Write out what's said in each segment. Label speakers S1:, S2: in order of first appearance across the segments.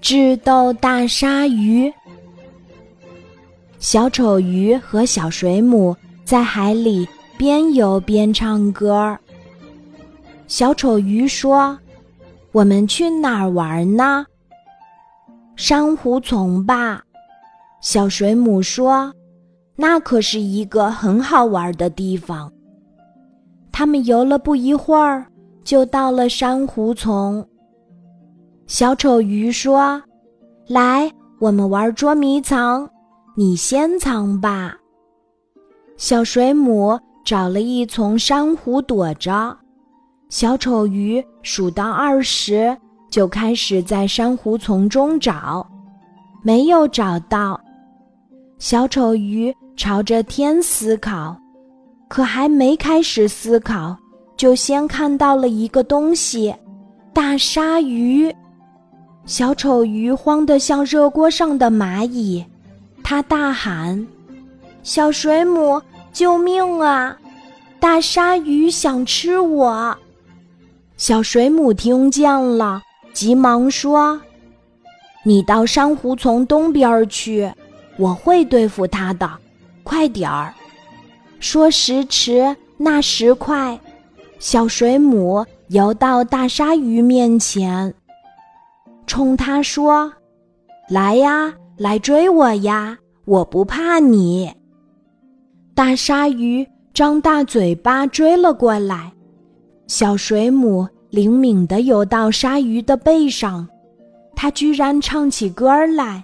S1: 智斗大鲨鱼。小丑鱼和小水母在海里边游边唱歌。小丑鱼说：“我们去哪儿玩呢？”珊瑚丛吧。小水母说：“那可是一个很好玩的地方。”他们游了不一会儿，就到了珊瑚丛。小丑鱼说：“来，我们玩捉迷藏。”你先藏吧。小水母找了一丛珊瑚躲着，小丑鱼数到二十，就开始在珊瑚丛中找，没有找到。小丑鱼朝着天思考，可还没开始思考，就先看到了一个东西——大鲨鱼。小丑鱼慌得像热锅上的蚂蚁。他大喊：“小水母，救命啊！大鲨鱼想吃我！”小水母听见了，急忙说：“你到珊瑚丛东边去，我会对付它的。快点儿！”说时迟，那时快，小水母游到大鲨鱼面前，冲他说：“来呀！”来追我呀！我不怕你。大鲨鱼张大嘴巴追了过来，小水母灵敏地游到鲨鱼的背上，它居然唱起歌来。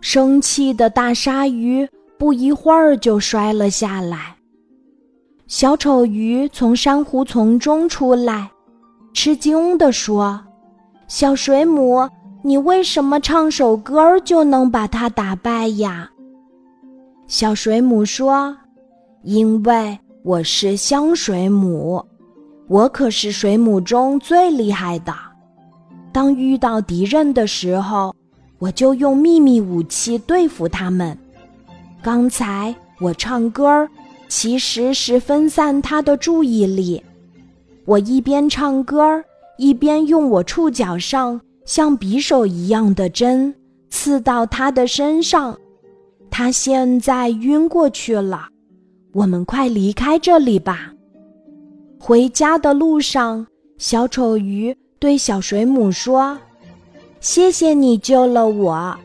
S1: 生气的大鲨鱼不一会儿就摔了下来。小丑鱼从珊瑚丛中出来，吃惊地说：“小水母。”你为什么唱首歌就能把它打败呀？小水母说：“因为我是香水母，我可是水母中最厉害的。当遇到敌人的时候，我就用秘密武器对付他们。刚才我唱歌，其实是分散他的注意力。我一边唱歌，一边用我触角上。”像匕首一样的针刺到他的身上，他现在晕过去了。我们快离开这里吧。回家的路上，小丑鱼对小水母说：“谢谢你救了我。”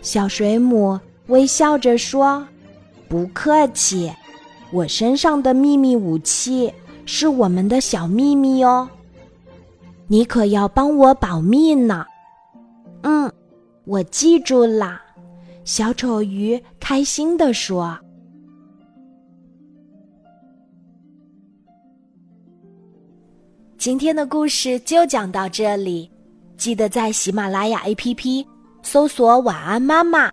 S1: 小水母微笑着说：“不客气，我身上的秘密武器是我们的小秘密哦。”你可要帮我保密呢。嗯，我记住啦。小丑鱼开心地说：“今天的故事就讲到这里，记得在喜马拉雅 APP 搜索‘晚安妈妈’，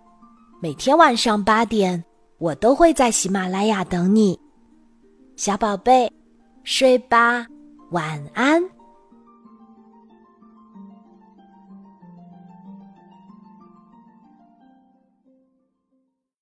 S1: 每天晚上八点，我都会在喜马拉雅等你，小宝贝，睡吧，晚安。”